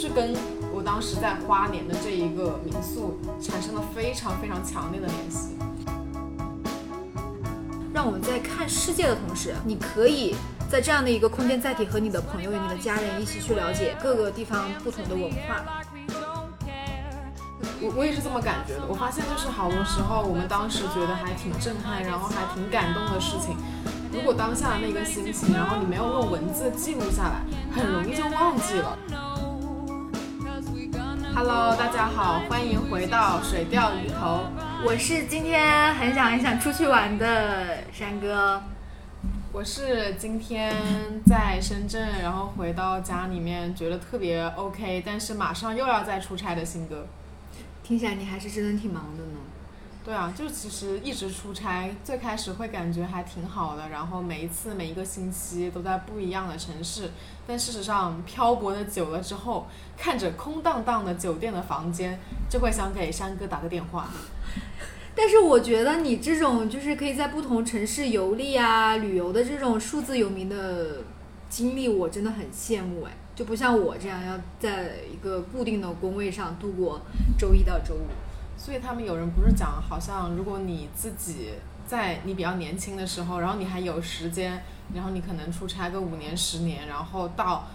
是跟我当时在花莲的这一个民宿产生了非常非常强烈的联系。让我们在看世界的同时，你可以在这样的一个空间载体和你的朋友、你的家人一起去了解各个地方不同的文化。我我也是这么感觉的。我发现就是好多时候我们当时觉得还挺震撼，然后还挺感动的事情，如果当下的那个心情，然后你没有用文字记录下来，很容易就忘记了。Hello，大家好，欢迎回到水钓鱼头。我是今天很想很想出去玩的山哥，我是今天在深圳，然后回到家里面觉得特别 OK，但是马上又要再出差的新哥。听起来你还是真的挺忙的呢。对啊，就其实一直出差，最开始会感觉还挺好的，然后每一次每一个星期都在不一样的城市，但事实上漂泊的久了之后，看着空荡荡的酒店的房间，就会想给山哥打个电话。但是我觉得你这种就是可以在不同城市游历啊、旅游的这种数字游民的经历，我真的很羡慕哎，就不像我这样要在一个固定的工位上度过周一到周五。所以他们有人不是讲，好像如果你自己在你比较年轻的时候，然后你还有时间，然后你可能出差个五年、十年，然后到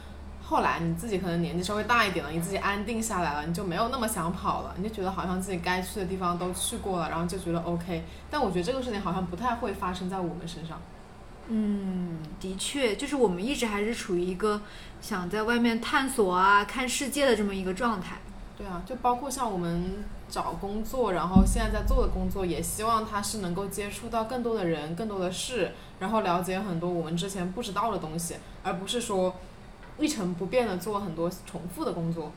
后来你自己可能年纪稍微大一点了，你自己安定下来了，你就没有那么想跑了，你就觉得好像自己该去的地方都去过了，然后就觉得 OK。但我觉得这个事情好像不太会发生在我们身上。嗯，的确，就是我们一直还是处于一个想在外面探索啊、看世界的这么一个状态。对啊，就包括像我们。找工作，然后现在在做的工作，也希望他是能够接触到更多的人、更多的事，然后了解很多我们之前不知道的东西，而不是说一成不变的做很多重复的工作。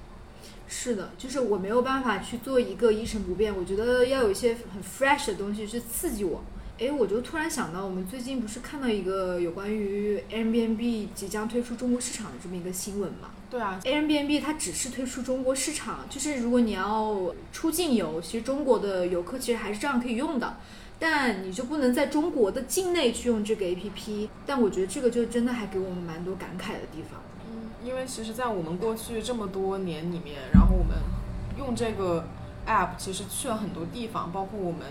是的，就是我没有办法去做一个一成不变，我觉得要有一些很 fresh 的东西去刺激我。哎，我就突然想到，我们最近不是看到一个有关于 Airbnb 即将推出中国市场的这么一个新闻嘛？对啊，Airbnb 它只是推出中国市场，就是如果你要出境游，其实中国的游客其实还是照样可以用的，但你就不能在中国的境内去用这个 APP。但我觉得这个就真的还给我们蛮多感慨的地方。嗯，因为其实，在我们过去这么多年里面，然后我们用这个 App 其实去了很多地方，包括我们。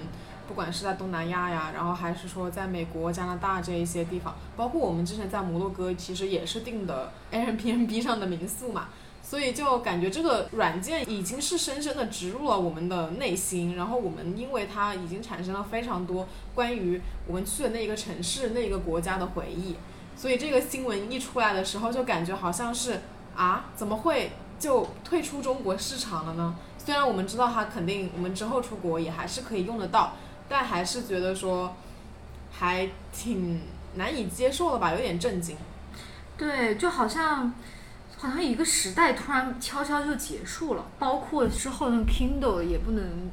不管是在东南亚呀，然后还是说在美国、加拿大这一些地方，包括我们之前在摩洛哥，其实也是订的 Airbnb 上的民宿嘛，所以就感觉这个软件已经是深深的植入了我们的内心，然后我们因为它已经产生了非常多关于我们去的那一个城市、那一个国家的回忆，所以这个新闻一出来的时候，就感觉好像是啊，怎么会就退出中国市场了呢？虽然我们知道它肯定我们之后出国也还是可以用得到。但还是觉得说，还挺难以接受的吧，有点震惊。对，就好像，好像一个时代突然悄悄就结束了，包括之后的 Kindle 也不能。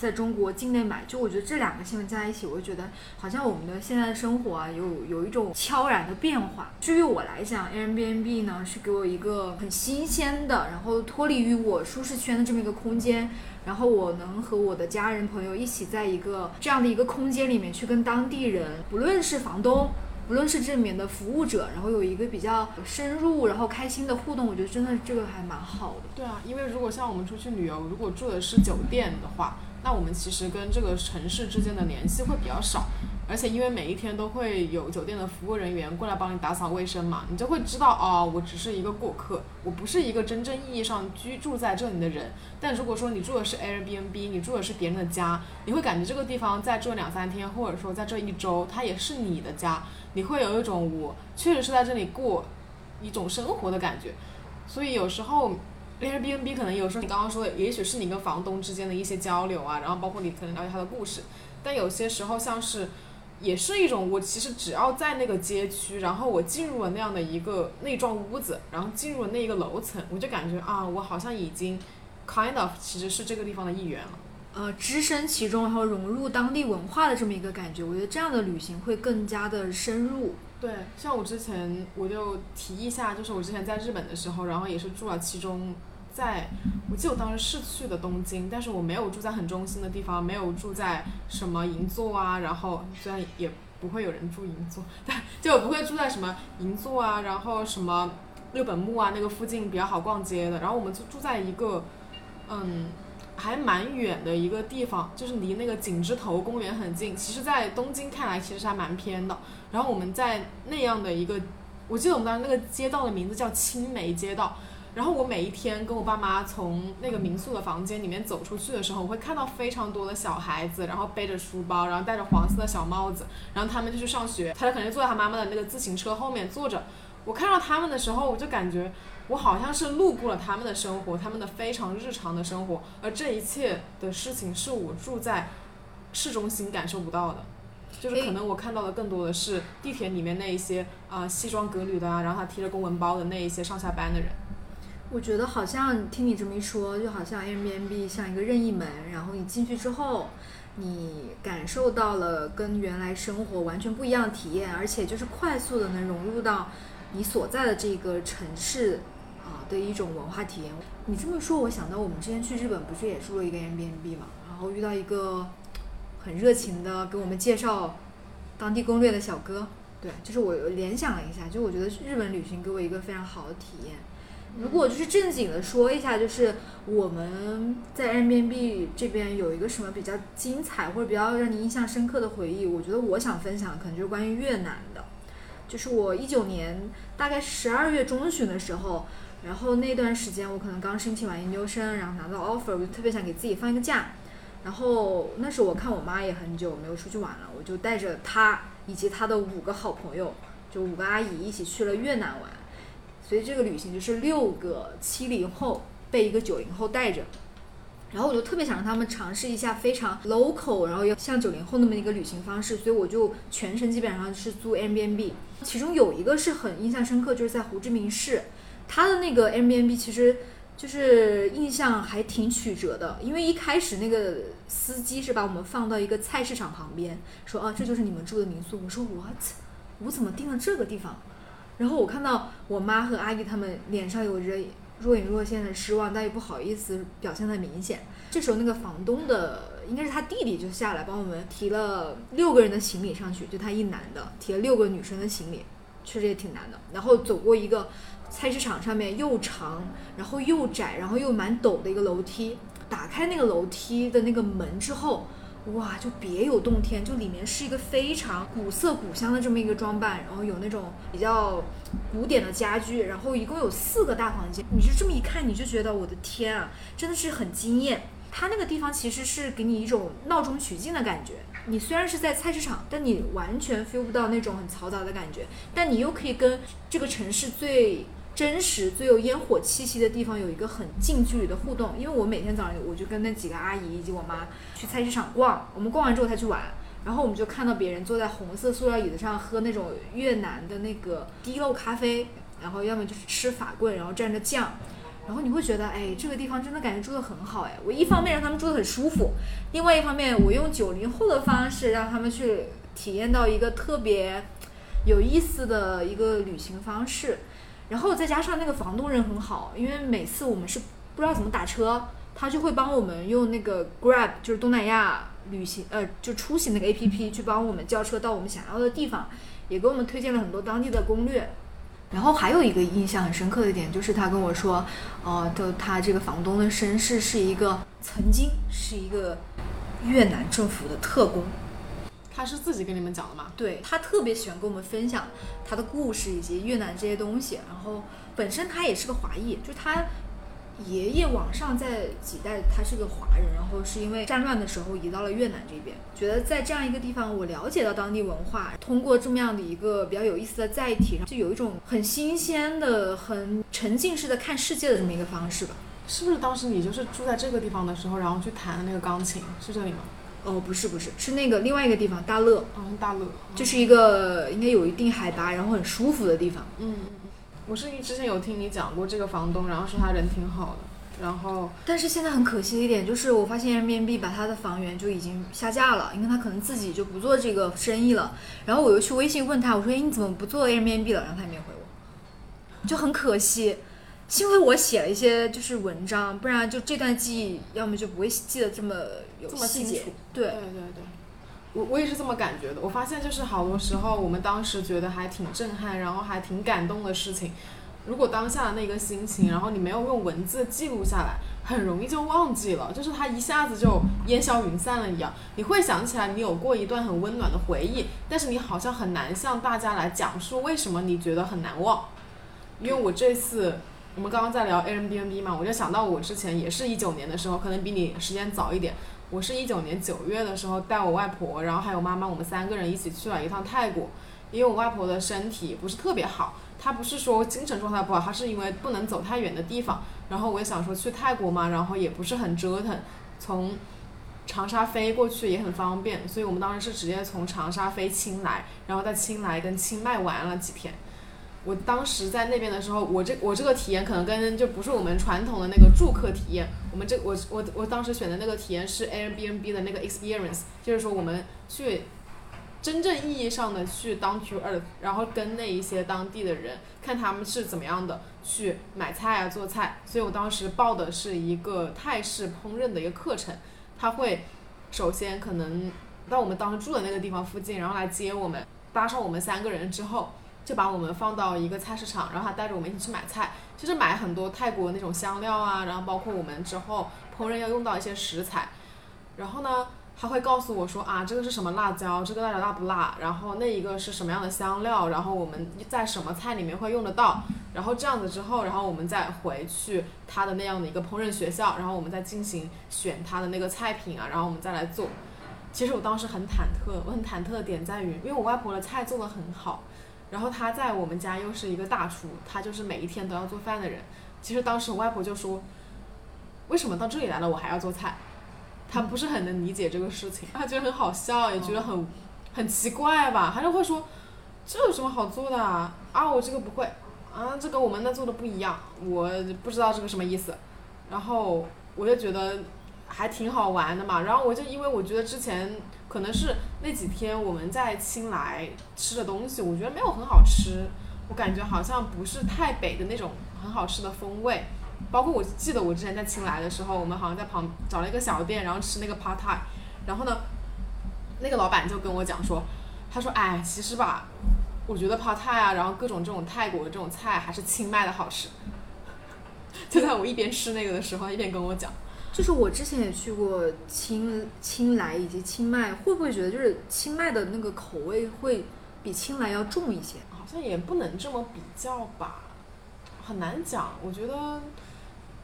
在中国境内买，就我觉得这两个新闻加在一起，我就觉得好像我们的现在的生活啊，有有一种悄然的变化。至于我来讲，Airbnb 呢是给我一个很新鲜的，然后脱离于我舒适圈的这么一个空间，然后我能和我的家人朋友一起在一个这样的一个空间里面去跟当地人，不论是房东，不论是这里面的服务者，然后有一个比较深入然后开心的互动，我觉得真的这个还蛮好的。对啊，因为如果像我们出去旅游，如果住的是酒店的话。那我们其实跟这个城市之间的联系会比较少，而且因为每一天都会有酒店的服务人员过来帮你打扫卫生嘛，你就会知道哦，我只是一个过客，我不是一个真正意义上居住在这里的人。但如果说你住的是 Airbnb，你住的是别人的家，你会感觉这个地方在这两三天，或者说在这一周，它也是你的家，你会有一种我确实是在这里过一种生活的感觉。所以有时候。Airbnb 可能有时候你刚刚说的，也许是你跟房东之间的一些交流啊，然后包括你可能了解他的故事，但有些时候像是，也是一种我其实只要在那个街区，然后我进入了那样的一个那幢屋子，然后进入了那一个楼层，我就感觉啊，我好像已经 kind of 其实是这个地方的一员了。呃，置身其中，然后融入当地文化的这么一个感觉，我觉得这样的旅行会更加的深入。对，像我之前我就提一下，就是我之前在日本的时候，然后也是住了其中。在，我记得我当时是去的东京，但是我没有住在很中心的地方，没有住在什么银座啊，然后虽然也不会有人住银座，但就不会住在什么银座啊，然后什么六本木啊那个附近比较好逛街的。然后我们就住在一个，嗯，还蛮远的一个地方，就是离那个景之头公园很近。其实，在东京看来，其实还蛮偏的。然后我们在那样的一个，我记得我们当时那个街道的名字叫青梅街道。然后我每一天跟我爸妈从那个民宿的房间里面走出去的时候，我会看到非常多的小孩子，然后背着书包，然后戴着黄色的小帽子，然后他们就去上学。他就肯定坐在他妈妈的那个自行车后面坐着。我看到他们的时候，我就感觉我好像是路过了他们的生活，他们的非常日常的生活，而这一切的事情是我住在市中心感受不到的。就是可能我看到的更多的是地铁里面那一些啊西装革履的啊，然后他提着公文包的那一些上下班的人。我觉得好像听你这么一说，就好像 Airbnb 像一个任意门，然后你进去之后，你感受到了跟原来生活完全不一样的体验，而且就是快速的能融入到你所在的这个城市啊的一种文化体验。你这么说，我想到我们之前去日本不是也住了一个 Airbnb 嘛，然后遇到一个很热情的给我们介绍当地攻略的小哥，对，就是我联想了一下，就我觉得日本旅行给我一个非常好的体验。如果就是正经的说一下，就是我们在 a i b n b 这边有一个什么比较精彩或者比较让你印象深刻的回忆，我觉得我想分享的可能就是关于越南的。就是我一九年大概十二月中旬的时候，然后那段时间我可能刚申请完研究生，然后拿到 offer，我就特别想给自己放一个假。然后那时候我看我妈也很久没有出去玩了，我就带着她以及她的五个好朋友，就五个阿姨一起去了越南玩。所以这个旅行就是六个七零后被一个九零后带着，然后我就特别想让他们尝试一下非常 local，然后又像九零后那么一个旅行方式，所以我就全程基本上是租 M B N B，其中有一个是很印象深刻，就是在胡志明市，他的那个 M B N B 其实就是印象还挺曲折的，因为一开始那个司机是把我们放到一个菜市场旁边，说啊这就是你们住的民宿，我说 what，我怎么订了这个地方？然后我看到我妈和阿姨他们脸上有着若隐若现的失望，但也不好意思表现的明显。这时候那个房东的应该是他弟弟就下来帮我们提了六个人的行李上去，就他一男的提了六个女生的行李，确实也挺难的。然后走过一个菜市场上面又长，然后又窄，然后又蛮陡的一个楼梯，打开那个楼梯的那个门之后。哇，就别有洞天，就里面是一个非常古色古香的这么一个装扮，然后有那种比较古典的家具，然后一共有四个大房间，你就这么一看，你就觉得我的天啊，真的是很惊艳。它那个地方其实是给你一种闹中取静的感觉，你虽然是在菜市场，但你完全 feel 不到那种很嘈杂的感觉，但你又可以跟这个城市最。真实最有烟火气息的地方有一个很近距离的互动，因为我每天早上我就跟那几个阿姨以及我妈去菜市场逛，我们逛完之后才去玩，然后我们就看到别人坐在红色塑料椅子上喝那种越南的那个滴漏咖啡，然后要么就是吃法棍，然后蘸着酱，然后你会觉得，哎，这个地方真的感觉住得很好，哎，我一方面让他们住得很舒服，另外一方面我用九零后的方式让他们去体验到一个特别有意思的一个旅行方式。然后再加上那个房东人很好，因为每次我们是不知道怎么打车，他就会帮我们用那个 Grab，就是东南亚旅行呃就出行那个 A P P 去帮我们叫车到我们想要的地方，也给我们推荐了很多当地的攻略。然后还有一个印象很深刻的点就是他跟我说，呃，就他这个房东的身世是一个曾经是一个越南政府的特工。他是自己跟你们讲的吗？对他特别喜欢跟我们分享他的故事以及越南这些东西。然后本身他也是个华裔，就他爷爷往上在几代他是个华人，然后是因为战乱的时候移到了越南这边。觉得在这样一个地方，我了解到当地文化，通过这么样的一个比较有意思的载体，就有一种很新鲜的、很沉浸式的看世界的这么一个方式吧。是不是当时你就是住在这个地方的时候，然后去弹的那个钢琴，是这里吗？哦，不是不是，是那个另外一个地方，大乐。嗯，大乐，就是一个应该有一定海拔，然后很舒服的地方。嗯嗯嗯。我是之前有听你讲过这个房东，然后说他人挺好的，然后。但是现在很可惜的一点就是，我发现 Airbnb 把他的房源就已经下架了，因为他可能自己就不做这个生意了。然后我又去微信问他，我说：“哎，你怎么不做 Airbnb 了？”然后他也没回我，就很可惜。幸亏我写了一些就是文章，不然就这段记忆，要么就不会记得这么有这么细节。对对对对，我我也是这么感觉的。我发现就是好多时候我们当时觉得还挺震撼，然后还挺感动的事情，如果当下的那个心情，然后你没有用文字记录下来，很容易就忘记了，就是它一下子就烟消云散了一样。你会想起来你有过一段很温暖的回忆，但是你好像很难向大家来讲述为什么你觉得很难忘。因为我这次我们刚刚在聊 Airbnb 嘛，我就想到我之前也是一九年的时候，可能比你时间早一点。我是一九年九月的时候带我外婆，然后还有妈妈，我们三个人一起去了一趟泰国。因为我外婆的身体不是特别好，她不是说精神状态不好，她是因为不能走太远的地方。然后我也想说去泰国嘛，然后也不是很折腾，从长沙飞过去也很方便，所以我们当时是直接从长沙飞清莱，然后在清莱跟清迈玩了几天。我当时在那边的时候，我这我这个体验可能跟就不是我们传统的那个住客体验，我们这我我我当时选的那个体验是 Airbnb 的那个 experience，就是说我们去真正意义上的去 down to earth，然后跟那一些当地的人看他们是怎么样的去买菜啊做菜，所以我当时报的是一个泰式烹饪的一个课程，他会首先可能到我们当时住的那个地方附近，然后来接我们，搭上我们三个人之后。就把我们放到一个菜市场，然后他带着我们一起去买菜，就是买很多泰国那种香料啊，然后包括我们之后烹饪要用到一些食材，然后呢，他会告诉我说啊，这个是什么辣椒，这个辣椒辣不辣，然后那一个是什么样的香料，然后我们在什么菜里面会用得到，然后这样子之后，然后我们再回去他的那样的一个烹饪学校，然后我们再进行选他的那个菜品啊，然后我们再来做。其实我当时很忐忑，我很忐忑的点在于，因为我外婆的菜做的很好。然后他在我们家又是一个大厨，他就是每一天都要做饭的人。其实当时我外婆就说：“为什么到这里来了我还要做菜？”他不是很能理解这个事情，他觉得很好笑，也觉得很很奇怪吧。他就会说：“这有什么好做的啊？啊，我这个不会啊，这跟我们那做的不一样，我不知道这个什么意思。”然后我就觉得还挺好玩的嘛。然后我就因为我觉得之前。可能是那几天我们在青莱吃的东西，我觉得没有很好吃，我感觉好像不是太北的那种很好吃的风味。包括我记得我之前在青莱的时候，我们好像在旁找了一个小店，然后吃那个 pad thai，然后呢，那个老板就跟我讲说，他说，哎，其实吧，我觉得 pad thai 啊，然后各种这种泰国的这种菜还是清迈的好吃。就在我一边吃那个的时候，一边跟我讲。就是我之前也去过青青莱以及清迈，会不会觉得就是清迈的那个口味会比青莱要重一些？好像也不能这么比较吧，很难讲。我觉得，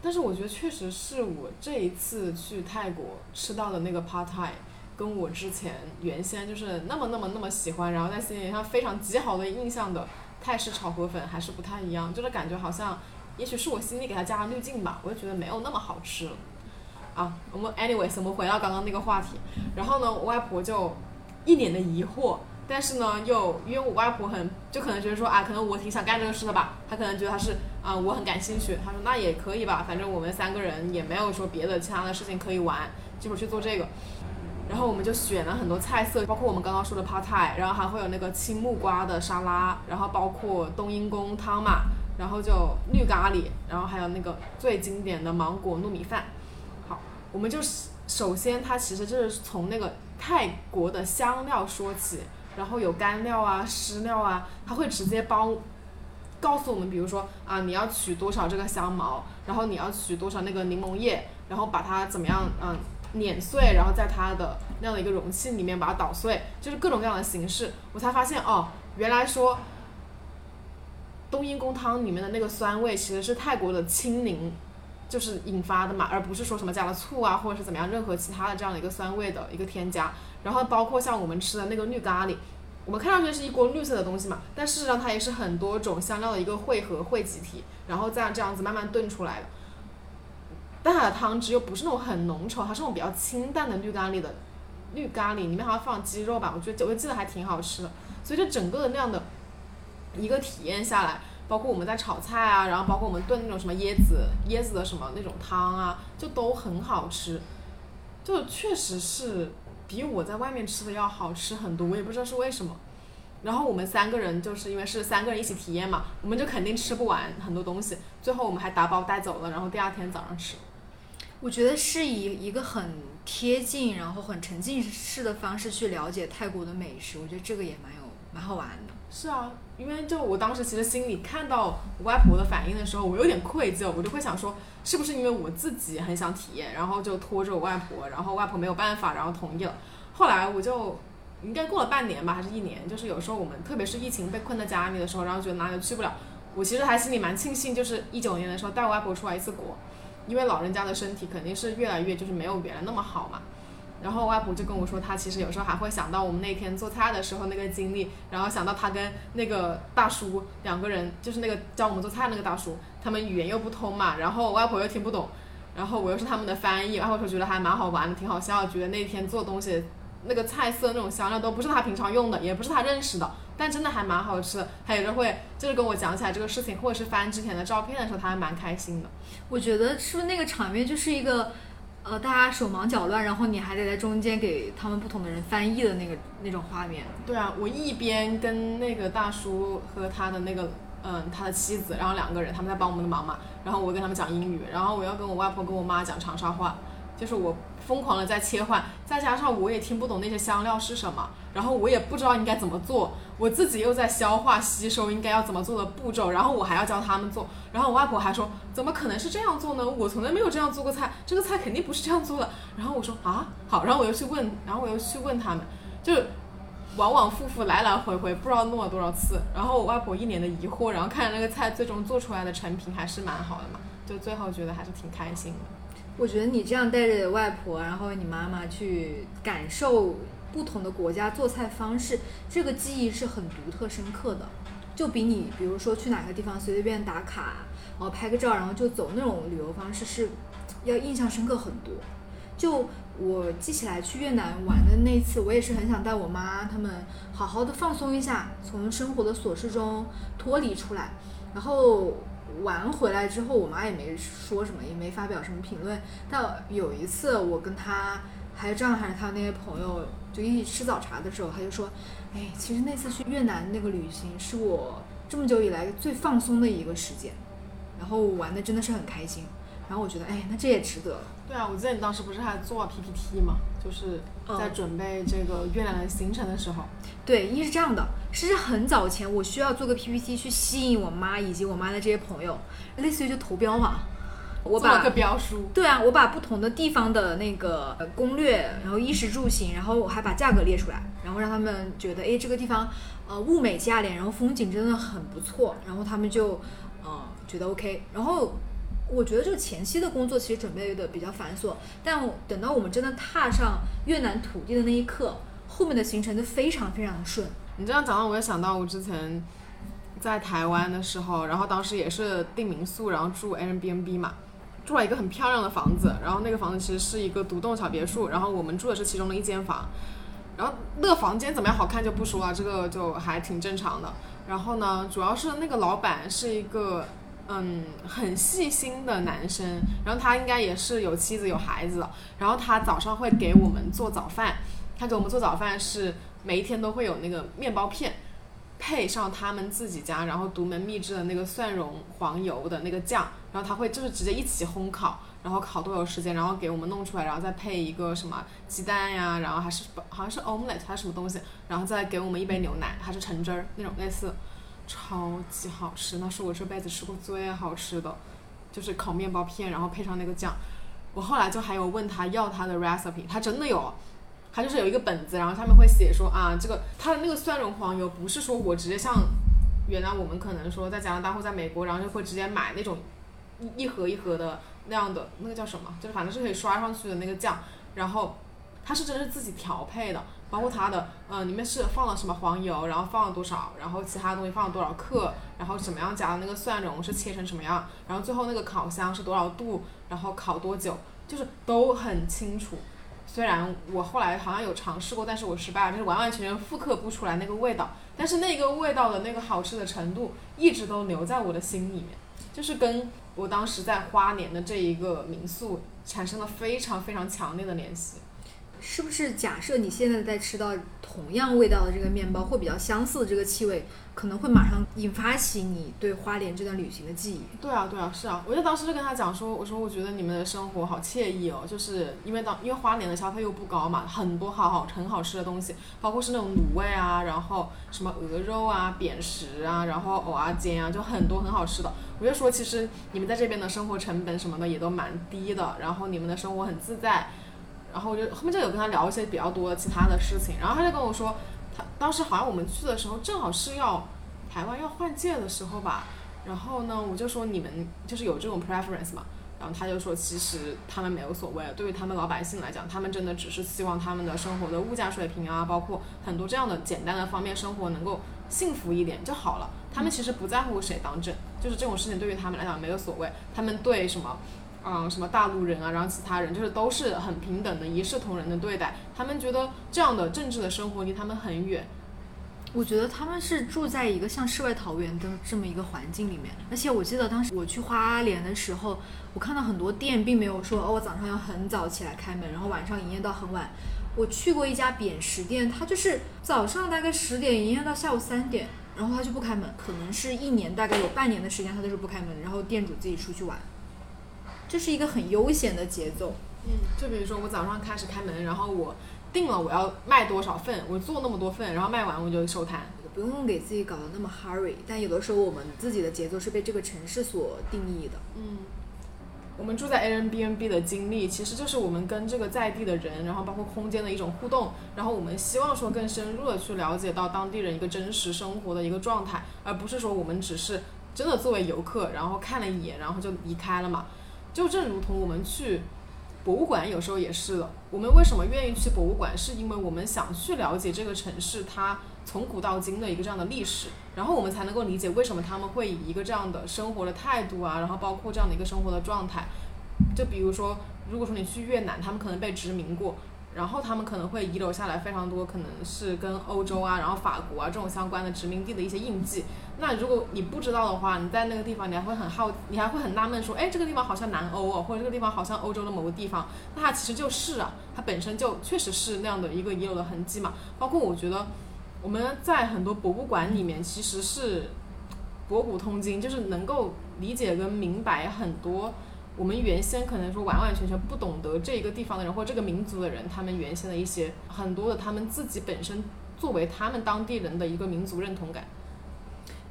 但是我觉得确实是我这一次去泰国吃到的那个 Pad Thai，跟我之前原先就是那么那么那么喜欢，然后在心里上非常极好的印象的泰式炒河粉还是不太一样，就是感觉好像，也许是我心里给它加了滤镜吧，我就觉得没有那么好吃了。啊，我们 anyways，我们回到刚刚那个话题。然后呢，我外婆就一脸的疑惑，但是呢，又因为我外婆很就可能觉得说啊，可能我挺想干这个事的吧，她可能觉得她是啊，我很感兴趣。她说那也可以吧，反正我们三个人也没有说别的其他的事情可以玩，这会儿去做这个。然后我们就选了很多菜色，包括我们刚刚说的泡菜然后还会有那个青木瓜的沙拉，然后包括冬阴功汤嘛，然后就绿咖喱，然后还有那个最经典的芒果糯米饭。我们就首先，它其实就是从那个泰国的香料说起，然后有干料啊、湿料啊，它会直接帮告诉我们，比如说啊，你要取多少这个香茅，然后你要取多少那个柠檬叶，然后把它怎么样，嗯，碾碎，然后在它的那样的一个容器里面把它捣碎，就是各种各样的形式，我才发现哦，原来说冬阴功汤里面的那个酸味其实是泰国的青柠。就是引发的嘛，而不是说什么加了醋啊，或者是怎么样，任何其他的这样的一个酸味的一个添加。然后包括像我们吃的那个绿咖喱，我们看上去是一锅绿色的东西嘛，但事实上它也是很多种香料的一个汇合汇集体，然后再这样子慢慢炖出来的。但它的汤汁又不是那种很浓稠，它是那种比较清淡的绿咖喱的绿咖喱，里面还要放鸡肉吧，我觉得我就记得还挺好吃的。所以这整个的那样的一个体验下来。包括我们在炒菜啊，然后包括我们炖那种什么椰子椰子的什么那种汤啊，就都很好吃，就确实是比我在外面吃的要好吃很多，我也不知道是为什么。然后我们三个人就是因为是三个人一起体验嘛，我们就肯定吃不完很多东西，最后我们还打包带走了，然后第二天早上吃。我觉得是以一个很贴近，然后很沉浸式的方式去了解泰国的美食，我觉得这个也蛮有蛮好玩的。是啊，因为就我当时其实心里看到我外婆的反应的时候，我有点愧疚，我就会想说，是不是因为我自己很想体验，然后就拖着我外婆，然后外婆没有办法，然后同意了。后来我就应该过了半年吧，还是一年，就是有时候我们特别是疫情被困在家里的时候，然后觉得哪里都去不了，我其实还心里蛮庆幸，就是一九年的时候带我外婆出来一次国，因为老人家的身体肯定是越来越就是没有原来那么好嘛。然后外婆就跟我说，她其实有时候还会想到我们那天做菜的时候那个经历，然后想到她跟那个大叔两个人，就是那个教我们做菜那个大叔，他们语言又不通嘛，然后外婆又听不懂，然后我又是他们的翻译，外婆说觉得还蛮好玩的，挺好笑，觉得那天做东西那个菜色那种香料都不是她平常用的，也不是她认识的，但真的还蛮好吃。她有时候会就是跟我讲起来这个事情，或者是翻之前的照片的时候，她还蛮开心的。我觉得是不是那个场面就是一个。呃，大家手忙脚乱，然后你还得在中间给他们不同的人翻译的那个那种画面。对啊，我一边跟那个大叔和他的那个嗯他的妻子，然后两个人他们在帮我们的忙嘛，然后我跟他们讲英语，然后我要跟我外婆跟我妈讲长沙话，就是我。疯狂的在切换，再加上我也听不懂那些香料是什么，然后我也不知道应该怎么做，我自己又在消化吸收应该要怎么做的步骤，然后我还要教他们做，然后我外婆还说怎么可能是这样做呢？我从来没有这样做过菜，这个菜肯定不是这样做的。然后我说啊好，然后我又去问，然后我又去问他们，就往往复复来来回回不知道弄了多少次，然后我外婆一脸的疑惑，然后看着那个菜最终做出来的成品还是蛮好的嘛，就最后觉得还是挺开心的。我觉得你这样带着外婆，然后你妈妈去感受不同的国家做菜方式，这个记忆是很独特深刻的，就比你比如说去哪个地方随随便打卡，然后拍个照，然后就走那种旅游方式是要印象深刻很多。就我记起来去越南玩的那次，我也是很想带我妈他们好好的放松一下，从生活的琐事中脱离出来，然后。玩回来之后，我妈也没说什么，也没发表什么评论。但有一次，我跟她还有这样还是她那些朋友就一起吃早茶的时候，他就说：“哎，其实那次去越南那个旅行是我这么久以来最放松的一个时间，然后玩的真的是很开心。然后我觉得，哎，那这也值得。”对啊，我记得你当时不是还做了 PPT 吗？就是在准备这个越南的行程的时候。对，一是这样的，其实很早前我需要做个 PPT 去吸引我妈以及我妈的这些朋友，类似于就投标嘛。我把个标书。对啊，我把不同的地方的那个攻略，然后衣食住行，然后我还把价格列出来，然后让他们觉得，哎，这个地方呃物美价廉，然后风景真的很不错，然后他们就呃觉得 OK，然后。我觉得这个前期的工作其实准备的比较繁琐，但等到我们真的踏上越南土地的那一刻，后面的行程就非常非常的顺。你这样讲到，我也想到我之前在台湾的时候，然后当时也是订民宿，然后住 Airbnb 嘛，住了一个很漂亮的房子，然后那个房子其实是一个独栋小别墅，然后我们住的是其中的一间房，然后那个房间怎么样好看就不说了，这个就还挺正常的。然后呢，主要是那个老板是一个。嗯，很细心的男生，然后他应该也是有妻子有孩子，然后他早上会给我们做早饭，他给我们做早饭是每一天都会有那个面包片，配上他们自己家然后独门秘制的那个蒜蓉黄油的那个酱，然后他会就是直接一起烘烤，然后烤多久时间，然后给我们弄出来，然后再配一个什么鸡蛋呀，然后还是好像是 omelette 还是什么东西，然后再给我们一杯牛奶，还是橙汁儿那种类似。超级好吃，那是我这辈子吃过最好吃的，就是烤面包片，然后配上那个酱。我后来就还有问他要他的 recipe，他真的有，它就是有一个本子，然后上面会写说啊，这个它的那个蒜蓉黄油不是说我直接像原来我们可能说在加拿大或在美国，然后就会直接买那种一一盒一盒的那样的那个叫什么，就是反正是可以刷上去的那个酱，然后它是真是自己调配的。包括它的，嗯，里面是放了什么黄油，然后放了多少，然后其他东西放了多少克，然后怎么样加的那个蒜蓉是切成什么样，然后最后那个烤箱是多少度，然后烤多久，就是都很清楚。虽然我后来好像有尝试过，但是我失败了，就是完完全全复刻不出来那个味道。但是那个味道的那个好吃的程度一直都留在我的心里面，就是跟我当时在花莲的这一个民宿产生了非常非常强烈的联系。是不是假设你现在在吃到同样味道的这个面包，或比较相似的这个气味，可能会马上引发起你对花莲这段旅行的记忆？对啊，对啊，是啊，我就当时就跟他讲说，我说我觉得你们的生活好惬意哦，就是因为当因为花莲的消费又不高嘛，很多好好很好吃的东西，包括是那种卤味啊，然后什么鹅肉啊、扁食啊，然后藕啊煎啊，就很多很好吃的。我就说，其实你们在这边的生活成本什么的也都蛮低的，然后你们的生活很自在。然后我就后面就有跟他聊一些比较多的其他的事情，然后他就跟我说，他当时好像我们去的时候正好是要台湾要换届的时候吧，然后呢，我就说你们就是有这种 preference 嘛，然后他就说其实他们没有所谓，对于他们老百姓来讲，他们真的只是希望他们的生活的物价水平啊，包括很多这样的简单的方面生活能够幸福一点就好了，他们其实不在乎谁当政，就是这种事情对于他们来讲没有所谓，他们对什么。嗯，什么大陆人啊，然后其他人就是都是很平等的，一视同仁的对待。他们觉得这样的政治的生活离他们很远。我觉得他们是住在一个像世外桃源的这么一个环境里面。而且我记得当时我去花莲的时候，我看到很多店并没有说哦，我早上要很早起来开门，然后晚上营业到很晚。我去过一家扁食店，它就是早上大概十点营业到下午三点，然后它就不开门，可能是一年大概有半年的时间它都是不开门，然后店主自己出去玩。这是一个很悠闲的节奏，嗯，就比如说我早上开始开门，然后我定了我要卖多少份，我做那么多份，然后卖完我就收摊，不用给自己搞得那么 hurry。但有的时候我们自己的节奏是被这个城市所定义的。嗯，我们住在 A N B N B 的经历，其实就是我们跟这个在地的人，然后包括空间的一种互动，然后我们希望说更深入的去了解到当地人一个真实生活的一个状态，而不是说我们只是真的作为游客，然后看了一眼，然后就离开了嘛。就正如同我们去博物馆，有时候也是的。我们为什么愿意去博物馆？是因为我们想去了解这个城市它从古到今的一个这样的历史，然后我们才能够理解为什么他们会以一个这样的生活的态度啊，然后包括这样的一个生活的状态。就比如说，如果说你去越南，他们可能被殖民过。然后他们可能会遗留下来非常多，可能是跟欧洲啊，然后法国啊这种相关的殖民地的一些印记。那如果你不知道的话，你在那个地方，你还会很好，你还会很纳闷说，哎，这个地方好像南欧哦，或者这个地方好像欧洲的某个地方。那它其实就是啊，它本身就确实是那样的一个遗留的痕迹嘛。包括我觉得我们在很多博物馆里面，其实是博古通今，就是能够理解跟明白很多。我们原先可能说完完全全不懂得这一个地方的人或这个民族的人，他们原先的一些很多的他们自己本身作为他们当地人的一个民族认同感。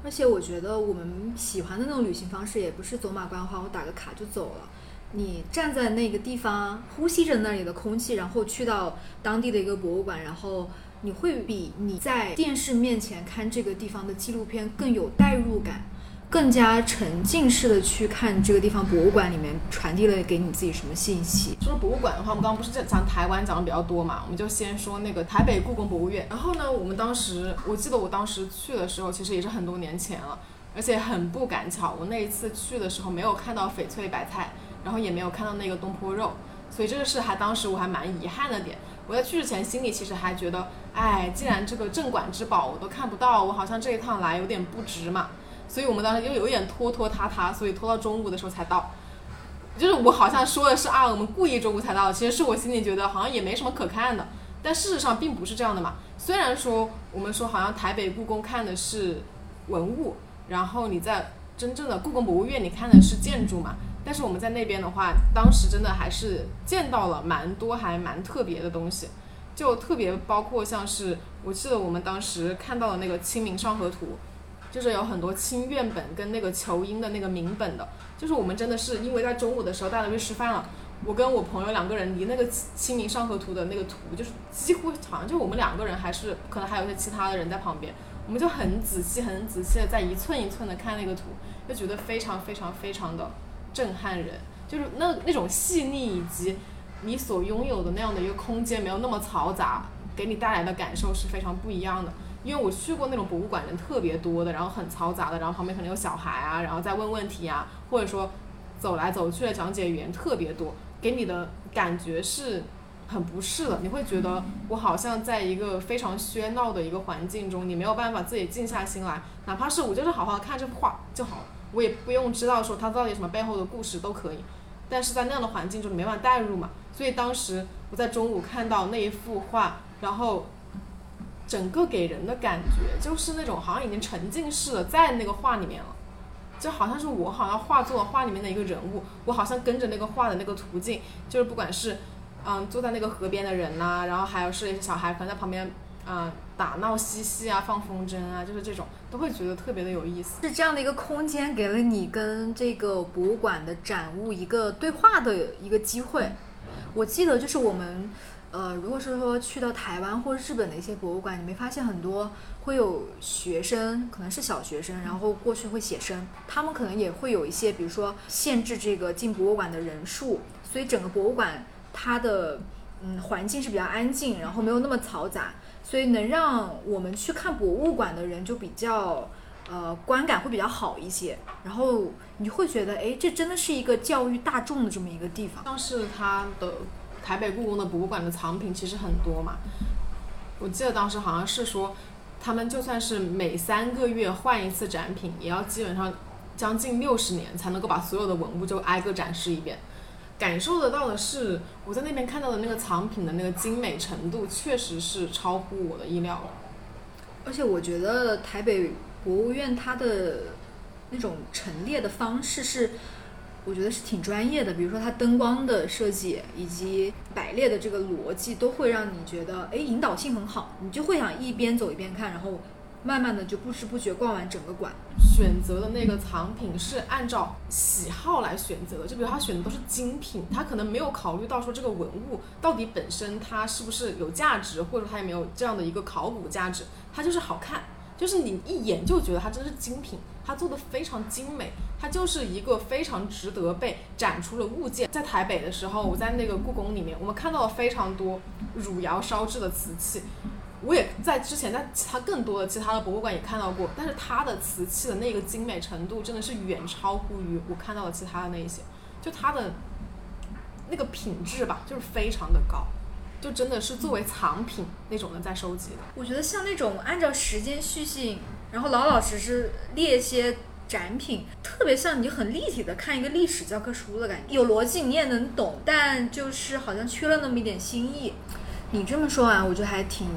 而且我觉得我们喜欢的那种旅行方式，也不是走马观花，我打个卡就走了。你站在那个地方，呼吸着那里的空气，然后去到当地的一个博物馆，然后你会比你在电视面前看这个地方的纪录片更有代入感。更加沉浸式的去看这个地方博物馆里面传递了给你自己什么信息？说博物馆的话，我们刚刚不是讲讲台湾讲的比较多嘛？我们就先说那个台北故宫博物院。然后呢，我们当时我记得我当时去的时候，其实也是很多年前了，而且很不赶巧，我那一次去的时候没有看到翡翠白菜，然后也没有看到那个东坡肉，所以这个是还当时我还蛮遗憾的点。我在去之前心里其实还觉得，哎，既然这个镇馆之宝我都看不到，我好像这一趟来有点不值嘛。所以我们当时就有一点拖拖沓沓，所以拖到中午的时候才到。就是我好像说的是啊，我们故意中午才到，其实是我心里觉得好像也没什么可看的。但事实上并不是这样的嘛。虽然说我们说好像台北故宫看的是文物，然后你在真正的故宫博物院你看的是建筑嘛。但是我们在那边的话，当时真的还是见到了蛮多还蛮特别的东西，就特别包括像是我记得我们当时看到的那个《清明上河图》。就是有很多清苑本跟那个求音的那个铭本的，就是我们真的是因为在中午的时候大家去吃饭了，我跟我朋友两个人离那个清明上河图的那个图，就是几乎好像就我们两个人，还是可能还有一些其他的人在旁边，我们就很仔细很仔细的在一寸一寸的看那个图，就觉得非常非常非常的震撼人，就是那那种细腻以及你所拥有的那样的一个空间没有那么嘈杂，给你带来的感受是非常不一样的。因为我去过那种博物馆，人特别多的，然后很嘈杂的，然后旁边可能有小孩啊，然后在问问题啊，或者说走来走去的讲解员特别多，给你的感觉是很不适的。你会觉得我好像在一个非常喧闹的一个环境中，你没有办法自己静下心来，哪怕是我就是好好看这幅画就好了，我也不用知道说它到底什么背后的故事都可以。但是在那样的环境中你没办法代入嘛，所以当时我在中午看到那一幅画，然后整个给人的感觉就是那种好像已经沉浸式的在那个画里面了，就好像是我好像画作画里面的一个人物，我好像跟着那个画的那个途径，就是不管是嗯坐在那个河边的人呐、然后还有是一些小孩可能在旁边嗯打闹嬉戏啊，放风筝啊，就是这种都会觉得特别的有意思。是这样的一个空间，给了你跟这个博物馆的展物一个对话的一个机会。我记得就是我们，呃，如果是说去到台湾或日本的一些博物馆，你没发现很多会有学生，可能是小学生，然后过去会写生，他们可能也会有一些，比如说限制这个进博物馆的人数，所以整个博物馆它的嗯环境是比较安静，然后没有那么嘈杂，所以能让我们去看博物馆的人就比较。呃，观感会比较好一些，然后你会觉得，哎，这真的是一个教育大众的这么一个地方。像是它的台北故宫的博物馆的藏品其实很多嘛，我记得当时好像是说，他们就算是每三个月换一次展品，也要基本上将近六十年才能够把所有的文物就挨个展示一遍。感受得到的是，我在那边看到的那个藏品的那个精美程度，确实是超乎我的意料了。而且我觉得台北博物院它的那种陈列的方式是，我觉得是挺专业的。比如说它灯光的设计以及摆列的这个逻辑，都会让你觉得，哎，引导性很好，你就会想一边走一边看，然后慢慢的就不知不觉逛完整个馆。选择的那个藏品是按照喜好来选择的，就比如他选的都是精品，他可能没有考虑到说这个文物到底本身它是不是有价值，或者它有没有这样的一个考古价值，它就是好看，就是你一眼就觉得它真的是精品，它做的非常精美，它就是一个非常值得被展出的物件。在台北的时候，我在那个故宫里面，我们看到了非常多汝窑烧制的瓷器。我也在之前在其他更多的其他的博物馆也看到过，但是它的瓷器的那个精美程度真的是远超乎于我看到的其他的那一些，就它的那个品质吧，就是非常的高，就真的是作为藏品那种的在收集的。我觉得像那种按照时间序性，然后老老实实列一些展品，特别像你很立体的看一个历史教科书的感觉，有逻辑你也能懂，但就是好像缺了那么一点新意。你这么说完，我觉得还挺。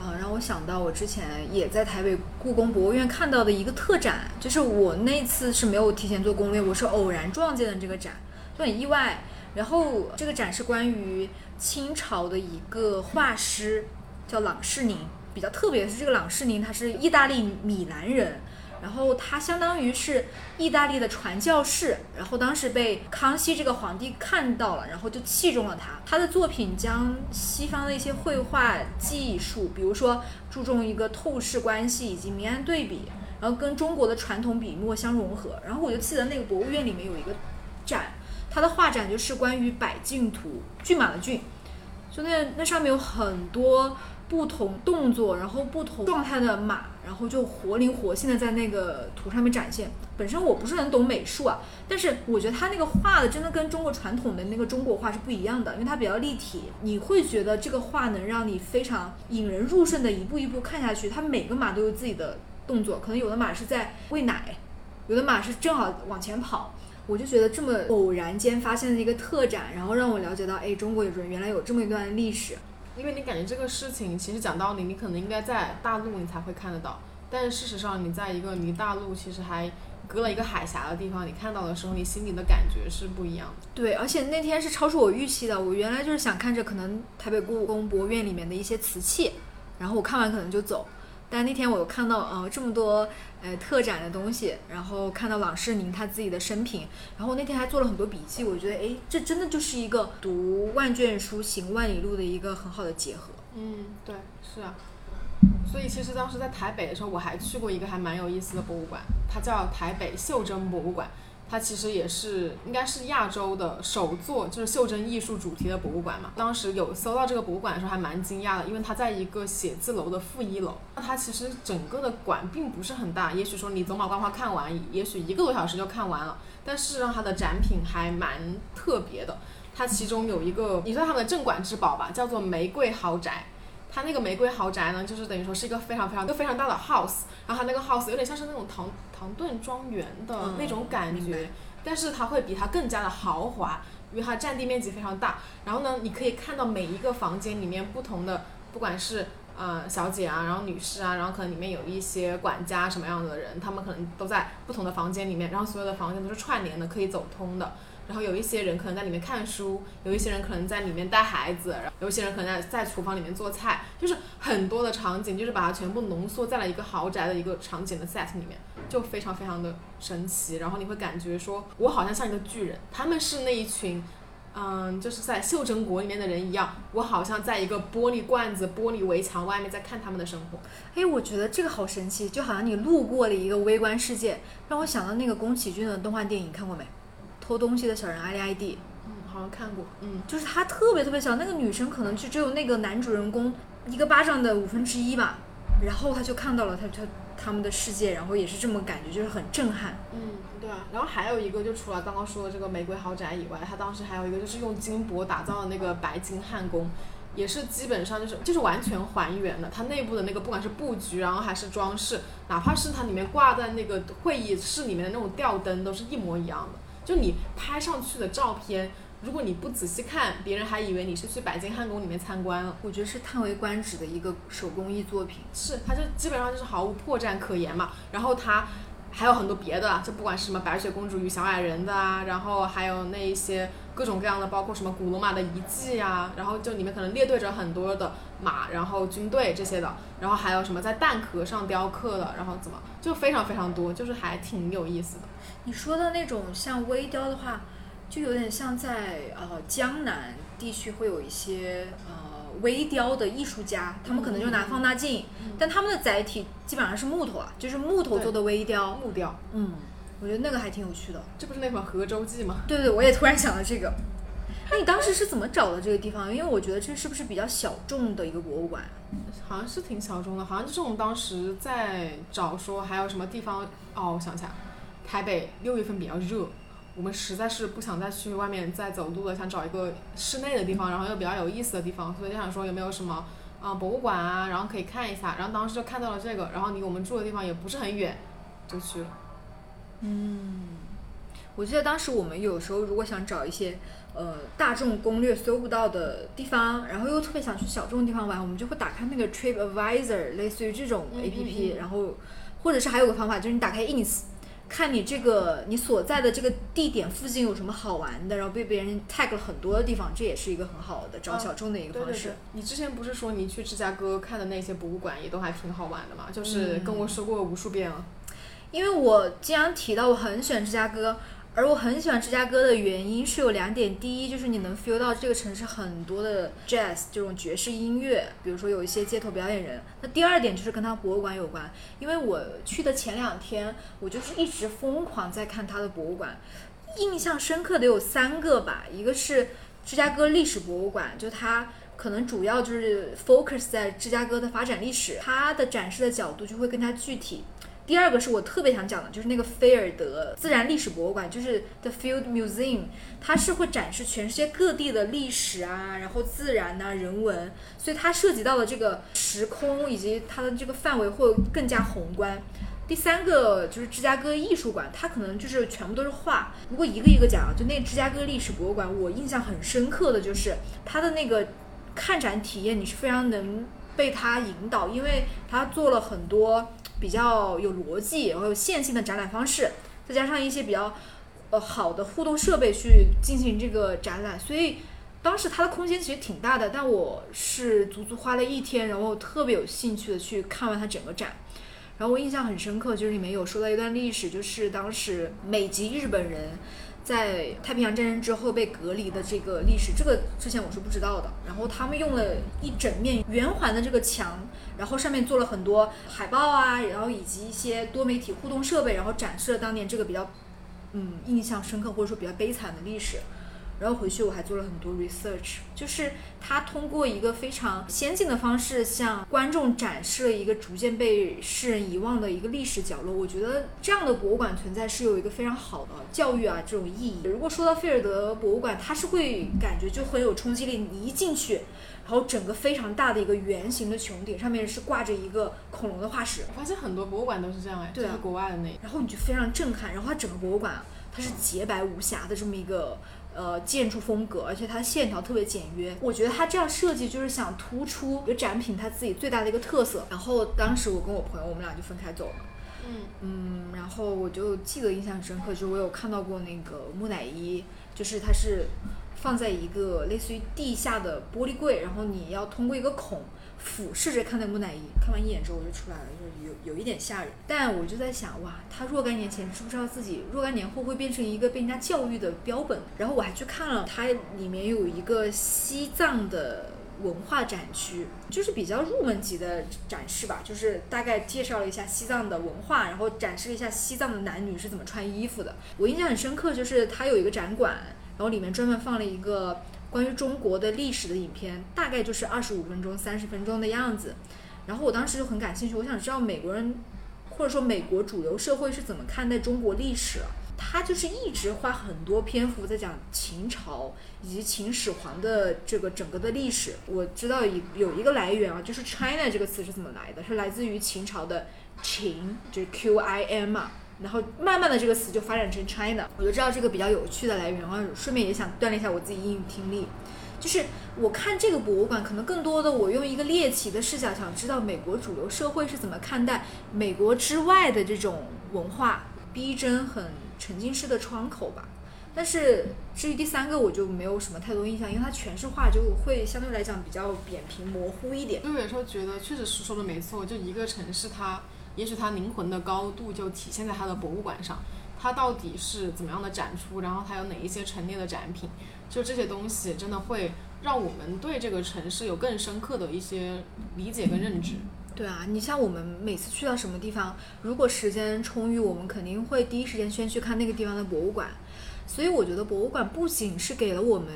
啊，让我想到我之前也在台北故宫博物院看到的一个特展，就是我那次是没有提前做攻略，我是偶然撞见的这个展，就很意外。然后这个展是关于清朝的一个画师，叫郎世宁。比较特别的是，这个郎世宁他是意大利米兰人。然后他相当于是意大利的传教士，然后当时被康熙这个皇帝看到了，然后就器重了他。他的作品将西方的一些绘画技术，比如说注重一个透视关系以及明暗对比，然后跟中国的传统笔墨相融合。然后我就记得那个博物院里面有一个展，他的画展就是关于百骏图，骏马的骏，就那那上面有很多。不同动作，然后不同状态的马，然后就活灵活现的在那个图上面展现。本身我不是很懂美术啊，但是我觉得他那个画的真的跟中国传统的那个中国画是不一样的，因为它比较立体，你会觉得这个画能让你非常引人入胜的一步一步看下去。它每个马都有自己的动作，可能有的马是在喂奶，有的马是正好往前跑。我就觉得这么偶然间发现的一个特展，然后让我了解到，哎，中国有人原来有这么一段历史。因为你感觉这个事情，其实讲道理，你可能应该在大陆你才会看得到，但是事实上你在一个离大陆其实还隔了一个海峡的地方，你看到的时候，你心里的感觉是不一样的。对，而且那天是超出我预期的。我原来就是想看着可能台北故宫博物院里面的一些瓷器，然后我看完可能就走。但那天我看到呃这么多呃特展的东西，然后看到郎世宁他自己的生平，然后那天还做了很多笔记。我觉得哎，这真的就是一个读万卷书行万里路的一个很好的结合。嗯，对，是啊。所以其实当时在台北的时候，我还去过一个还蛮有意思的博物馆，它叫台北袖珍博物馆。它其实也是应该是亚洲的首座就是袖珍艺术主题的博物馆嘛。当时有搜到这个博物馆的时候还蛮惊讶的，因为它在一个写字楼的负一楼。那它其实整个的馆并不是很大，也许说你走马观花看完，也许一个多小时就看完了。但事实上它的展品还蛮特别的。它其中有一个，你说他们的镇馆之宝吧，叫做玫瑰豪宅。它那个玫瑰豪宅呢，就是等于说是一个非常非常一个非常大的 house，然后它那个 house 有点像是那种唐唐顿庄园的那种感觉，但是它会比它更加的豪华，因为它占地面积非常大。然后呢，你可以看到每一个房间里面不同的，不管是呃小姐啊，然后女士啊，然后可能里面有一些管家什么样的人，他们可能都在不同的房间里面，然后所有的房间都是串联的，可以走通的。然后有一些人可能在里面看书，有一些人可能在里面带孩子，然后有一些人可能在在厨房里面做菜，就是很多的场景，就是把它全部浓缩在了一个豪宅的一个场景的 set 里面，就非常非常的神奇。然后你会感觉说，我好像像一个巨人，他们是那一群，嗯，就是在袖珍国里面的人一样，我好像在一个玻璃罐子、玻璃围墙外面在看他们的生活。哎，我觉得这个好神奇，就好像你路过了一个微观世界，让我想到那个宫崎骏的动画电影，看过没？偷东西的小人艾丽艾蒂，嗯，好像看过，嗯，就是他特别特别小，那个女生可能就只有那个男主人公一个巴掌的五分之一吧，然后他就看到了他他他们的世界，然后也是这么感觉，就是很震撼。嗯，对啊，然后还有一个就除了刚刚说的这个玫瑰豪宅以外，他当时还有一个就是用金箔打造的那个白金汉宫，也是基本上就是就是完全还原了它内部的那个不管是布局，然后还是装饰，哪怕是它里面挂在那个会议室里面的那种吊灯，都是一模一样的。就你拍上去的照片，如果你不仔细看，别人还以为你是去白金汉宫里面参观了。我觉得是叹为观止的一个手工艺作品。是，它就基本上就是毫无破绽可言嘛。然后它还有很多别的，就不管是什么白雪公主与小矮人的啊，然后还有那一些各种各样的，包括什么古罗马的遗迹啊，然后就里面可能列队着很多的马，然后军队这些的，然后还有什么在蛋壳上雕刻的，然后怎么就非常非常多，就是还挺有意思的。你说的那种像微雕的话，就有点像在呃江南地区会有一些呃微雕的艺术家，他们可能就拿放大镜，但他们的载体基本上是木头啊，就是木头做的微雕。木雕，嗯，我觉得那个还挺有趣的。这不是那款《河州记》吗？对对，我也突然想到这个。那你当时是怎么找的这个地方？因为我觉得这是不是比较小众的一个博物馆？好像是挺小众的，好像就是我们当时在找说还有什么地方哦，我想起来。台北六月份比较热，我们实在是不想再去外面再走路了，想找一个室内的地方，然后又比较有意思的地方，所以就想说有没有什么啊博物馆啊，然后可以看一下。然后当时就看到了这个，然后离我们住的地方也不是很远，就去了。嗯，我记得当时我们有时候如果想找一些呃大众攻略搜不到的地方，然后又特别想去小众地方玩，我们就会打开那个 Trip Advisor，类似于这种 A P P，然后或者是还有个方法就是你打开 Ins。看你这个你所在的这个地点附近有什么好玩的，然后被别人 tag 了很多的地方，这也是一个很好的找小众的一个方式。你之前不是说你去芝加哥看的那些博物馆也都还挺好玩的嘛？就是跟我说过无数遍了。因为我经常提到我很喜欢芝加哥。而我很喜欢芝加哥的原因是有两点，第一就是你能 feel 到这个城市很多的 jazz 这种爵士音乐，比如说有一些街头表演人。那第二点就是跟它博物馆有关，因为我去的前两天，我就是一直疯狂在看它的博物馆，印象深刻的有三个吧，一个是芝加哥历史博物馆，就它可能主要就是 focus 在芝加哥的发展历史，它的展示的角度就会更加具体。第二个是我特别想讲的，就是那个菲尔德自然历史博物馆，就是 The Field Museum，它是会展示全世界各地的历史啊，然后自然呐、人文，所以它涉及到的这个时空以及它的这个范围会更加宏观。第三个就是芝加哥艺术馆，它可能就是全部都是画。如果一个一个讲，就那芝加哥历史博物馆，我印象很深刻的就是它的那个看展体验，你是非常能被它引导，因为它做了很多。比较有逻辑，然后有线性的展览方式，再加上一些比较呃好的互动设备去进行这个展览，所以当时它的空间其实挺大的。但我是足足花了一天，然后特别有兴趣的去看完它整个展。然后我印象很深刻，就是里面有说到一段历史，就是当时美籍日本人。在太平洋战争之后被隔离的这个历史，这个之前我是不知道的。然后他们用了一整面圆环的这个墙，然后上面做了很多海报啊，然后以及一些多媒体互动设备，然后展示了当年这个比较嗯印象深刻或者说比较悲惨的历史。然后回去我还做了很多 research，就是他通过一个非常先进的方式向观众展示了一个逐渐被世人遗忘的一个历史角落。我觉得这样的博物馆存在是有一个非常好的教育啊这种意义。如果说到菲尔德博物馆，它是会感觉就很有冲击力。你一进去，然后整个非常大的一个圆形的穹顶上面是挂着一个恐龙的化石。我发现很多博物馆都是这样哎，对啊，国外的那。然后你就非常震撼，然后它整个博物馆。它是洁白无瑕的这么一个呃建筑风格，而且它线条特别简约。我觉得它这样设计就是想突出一个展品它自己最大的一个特色。然后当时我跟我朋友，我们俩就分开走了。嗯嗯，然后我就记得印象很深刻，就是我有看到过那个木乃伊，就是它是放在一个类似于地下的玻璃柜，然后你要通过一个孔俯视着看那木乃伊，看完一眼之后我就出来了，就是有有一点吓人。但我就在想，哇，他若干年前知不知道自己若干年后会变成一个被人家教育的标本？然后我还去看了，它里面有一个西藏的。文化展区就是比较入门级的展示吧，就是大概介绍了一下西藏的文化，然后展示了一下西藏的男女是怎么穿衣服的。我印象很深刻，就是它有一个展馆，然后里面专门放了一个关于中国的历史的影片，大概就是二十五分钟、三十分钟的样子。然后我当时就很感兴趣，我想知道美国人或者说美国主流社会是怎么看待中国历史。他就是一直花很多篇幅在讲秦朝以及秦始皇的这个整个的历史。我知道一有一个来源啊，就是 China 这个词是怎么来的，是来自于秦朝的秦，就是 Q I N 嘛。然后慢慢的这个词就发展成 China。我就知道这个比较有趣的来源然后，顺便也想锻炼一下我自己英语听力。就是我看这个博物馆，可能更多的我用一个猎奇的视角，想知道美国主流社会是怎么看待美国之外的这种文化，逼真很。沉浸式的窗口吧，但是至于第三个我就没有什么太多印象，因为它全是画，就会相对来讲比较扁平模糊一点。就有时候觉得确实是说的没错，就一个城市它，也许他灵魂的高度就体现在他的博物馆上，它到底是怎么样的展出，然后它有哪一些陈列的展品，就这些东西真的会让我们对这个城市有更深刻的一些理解跟认知。对啊，你像我们每次去到什么地方，如果时间充裕，我们肯定会第一时间先去看那个地方的博物馆。所以我觉得博物馆不仅是给了我们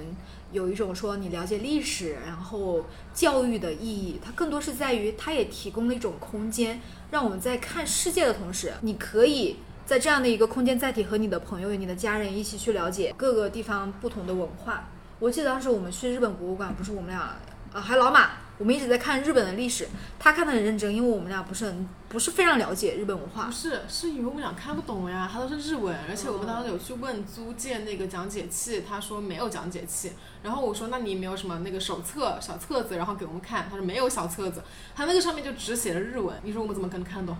有一种说你了解历史，然后教育的意义，它更多是在于它也提供了一种空间，让我们在看世界的同时，你可以在这样的一个空间载体和你的朋友、你的家人一起去了解各个地方不同的文化。我记得当时我们去日本博物馆，不是我们俩啊，还老马。我们一直在看日本的历史，他看的很认真，因为我们俩不是很不是非常了解日本文化。不是，是因为我们俩看不懂呀，他都是日文，而且我们当时有去问租借那个讲解器，他说没有讲解器。然后我说那你没有什么那个手册小册子，然后给我们看，他说没有小册子，他那个上面就只写了日文，你说我们怎么可能看得懂？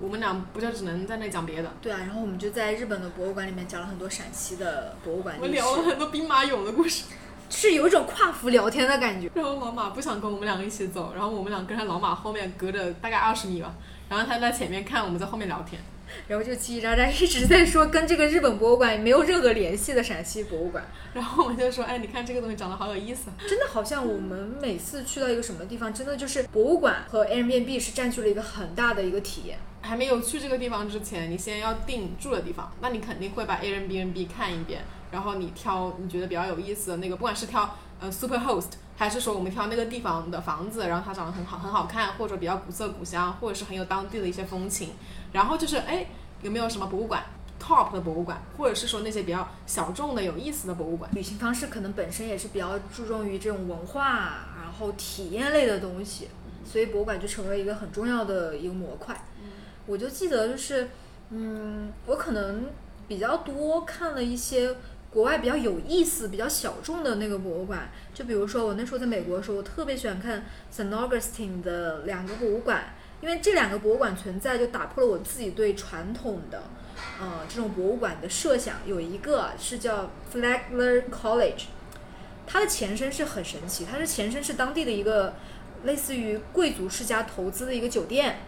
我们俩不就只能在那讲别的？对啊，然后我们就在日本的博物馆里面讲了很多陕西的博物馆我们聊了很多兵马俑的故事。是有一种跨服聊天的感觉。然后老马不想跟我们两个一起走，然后我们俩跟在老马后面隔着大概二十米吧，然后他在前面看，我们在后面聊天，然后就叽叽喳喳一直在说跟这个日本博物馆没有任何联系的陕西博物馆。然后我们就说，哎，你看这个东西长得好有意思。真的好像我们每次去到一个什么地方，真的就是博物馆和 Airbnb 是占据了一个很大的一个体验。还没有去这个地方之前，你先要定住的地方，那你肯定会把 Airbnb 看一遍。然后你挑你觉得比较有意思的那个，不管是挑呃 Super Host，还是说我们挑那个地方的房子，然后它长得很好很好看，或者比较古色古香，或者是很有当地的一些风情。然后就是哎有没有什么博物馆 Top 的博物馆，或者是说那些比较小众的有意思的博物馆。旅行方式可能本身也是比较注重于这种文化，然后体验类的东西，所以博物馆就成为一个很重要的一个模块。我就记得就是嗯，我可能比较多看了一些。国外比较有意思、比较小众的那个博物馆，就比如说我那时候在美国的时候，我特别喜欢看 Saint Augustine 的两个博物馆，因为这两个博物馆存在就打破了我自己对传统的，呃，这种博物馆的设想。有一个是叫 Flagler College，它的前身是很神奇，它的前身是当地的一个类似于贵族世家投资的一个酒店，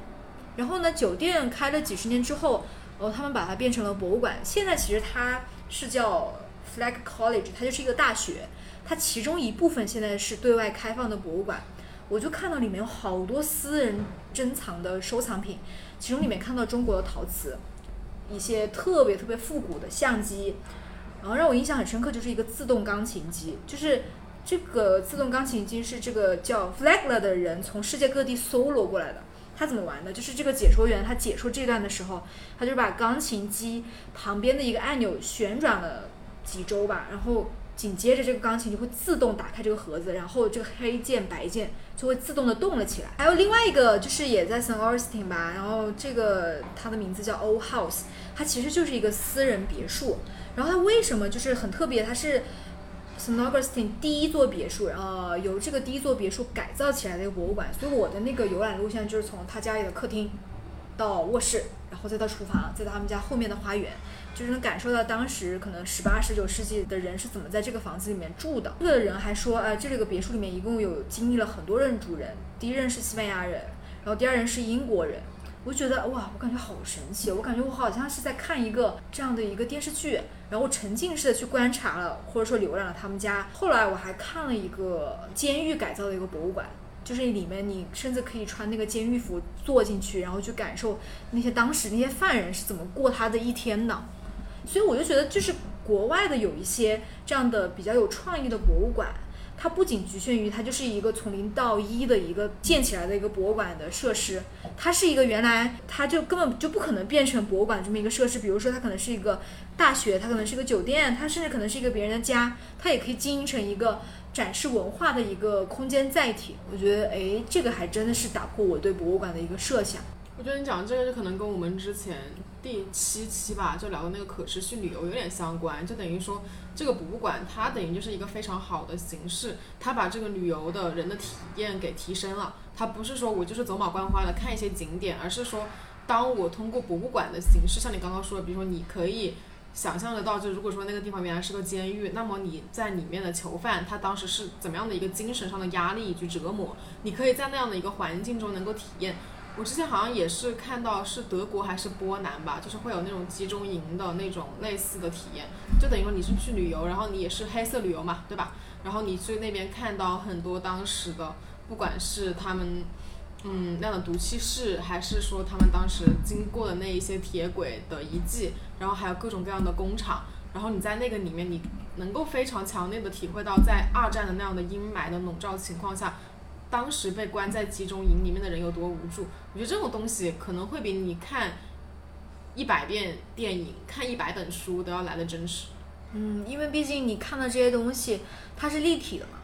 然后呢，酒店开了几十年之后，哦，他们把它变成了博物馆。现在其实它是叫 Flag College，它就是一个大学，它其中一部分现在是对外开放的博物馆。我就看到里面有好多私人珍藏的收藏品，其中里面看到中国的陶瓷，一些特别特别复古的相机，然后让我印象很深刻就是一个自动钢琴机，就是这个自动钢琴机是这个叫 Flagler 的人从世界各地搜罗过来的。他怎么玩的？就是这个解说员他解说这段的时候，他就把钢琴机旁边的一个按钮旋转了。几周吧，然后紧接着这个钢琴就会自动打开这个盒子，然后这个黑键白键就会自动的动了起来。还有另外一个就是也在 St. Augustine 吧，然后这个它的名字叫 Old House，它其实就是一个私人别墅。然后它为什么就是很特别？它是 St. Augustine 第一座别墅，呃，由这个第一座别墅改造起来的一个博物馆。所以我的那个游览路线就是从他家里的客厅到卧室，然后再到厨房，再到他们家后面的花园。就是能感受到当时可能十八、十九世纪的人是怎么在这个房子里面住的。这个人还说，呃，这个别墅里面一共有经历了很多任主人，第一任是西班牙人，然后第二任是英国人。我觉得哇，我感觉好神奇，我感觉我好像是在看一个这样的一个电视剧，然后沉浸式的去观察了，或者说浏览了他们家。后来我还看了一个监狱改造的一个博物馆。就是里面你甚至可以穿那个监狱服坐进去，然后去感受那些当时那些犯人是怎么过他的一天的。所以我就觉得，就是国外的有一些这样的比较有创意的博物馆，它不仅局限于它就是一个从零到一的一个建起来的一个博物馆的设施，它是一个原来它就根本就不可能变成博物馆这么一个设施。比如说，它可能是一个大学，它可能是一个酒店，它甚至可能是一个别人的家，它也可以经营成一个展示文化的一个空间载体。我觉得，哎，这个还真的是打破我对博物馆的一个设想。我觉得你讲的这个就可能跟我们之前。第七期吧，就聊的那个可持续旅游有点相关，就等于说这个博物馆它等于就是一个非常好的形式，它把这个旅游的人的体验给提升了。它不是说我就是走马观花的看一些景点，而是说当我通过博物馆的形式，像你刚刚说的，比如说你可以想象得到，就如果说那个地方原来是个监狱，那么你在里面的囚犯他当时是怎么样的一个精神上的压力以及折磨，你可以在那样的一个环境中能够体验。我之前好像也是看到是德国还是波兰吧，就是会有那种集中营的那种类似的体验，就等于说你是去旅游，然后你也是黑色旅游嘛，对吧？然后你去那边看到很多当时的，不管是他们嗯那样的毒气室，还是说他们当时经过的那一些铁轨的遗迹，然后还有各种各样的工厂，然后你在那个里面，你能够非常强烈的体会到在二战的那样的阴霾的笼罩情况下。当时被关在集中营里面的人有多无助？我觉得这种东西可能会比你看一百遍电影、看一百本书都要来的真实。嗯，因为毕竟你看的这些东西，它是立体的嘛，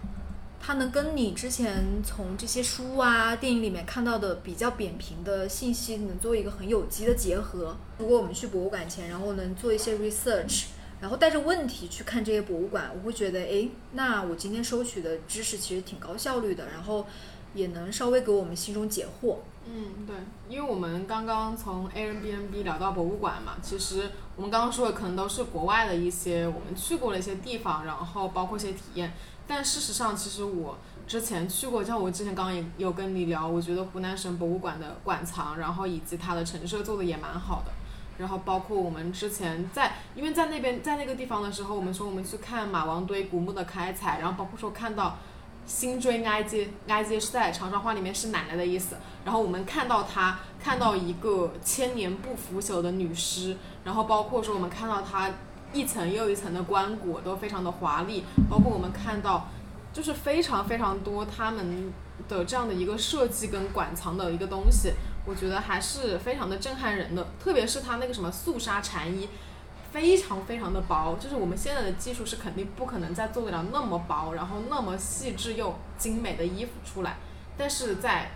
它能跟你之前从这些书啊、电影里面看到的比较扁平的信息，能做一个很有机的结合。如果我们去博物馆前，然后能做一些 research。然后带着问题去看这些博物馆，我会觉得，哎，那我今天收取的知识其实挺高效率的，然后也能稍微给我们心中解惑。嗯，对，因为我们刚刚从 Airbnb 聊到博物馆嘛，其实我们刚刚说的可能都是国外的一些我们去过的一些地方，然后包括一些体验。但事实上，其实我之前去过，像我之前刚刚也有跟你聊，我觉得湖南省博物馆的馆藏，然后以及它的陈设做的也蛮好的。然后包括我们之前在，因为在那边在那个地方的时候，我们说我们去看马王堆古墓的开采，然后包括说看到辛追埃及，埃及是在长沙话里面是奶奶的意思，然后我们看到她，看到一个千年不腐朽的女尸，然后包括说我们看到她一层又一层的棺椁都非常的华丽，包括我们看到就是非常非常多他们的这样的一个设计跟馆藏的一个东西。我觉得还是非常的震撼人的，特别是它那个什么素纱禅衣，非常非常的薄，就是我们现在的技术是肯定不可能再做得了那么薄，然后那么细致又精美的衣服出来，但是在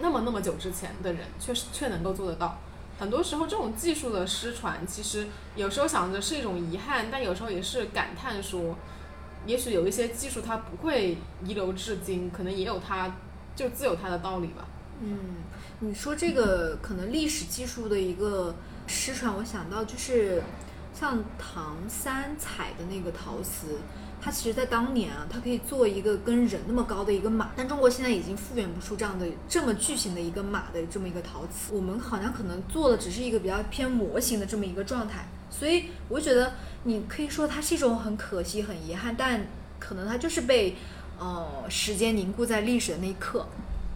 那么那么久之前的人，却是却能够做得到。很多时候这种技术的失传，其实有时候想着是一种遗憾，但有时候也是感叹说，也许有一些技术它不会遗留至今，可能也有它就自有它的道理吧。嗯。你说这个可能历史技术的一个失传，我想到就是像唐三彩的那个陶瓷，它其实在当年啊，它可以做一个跟人那么高的一个马，但中国现在已经复原不出这样的这么巨型的一个马的这么一个陶瓷，我们好像可能做的只是一个比较偏模型的这么一个状态，所以我觉得你可以说它是一种很可惜、很遗憾，但可能它就是被呃时间凝固在历史的那一刻。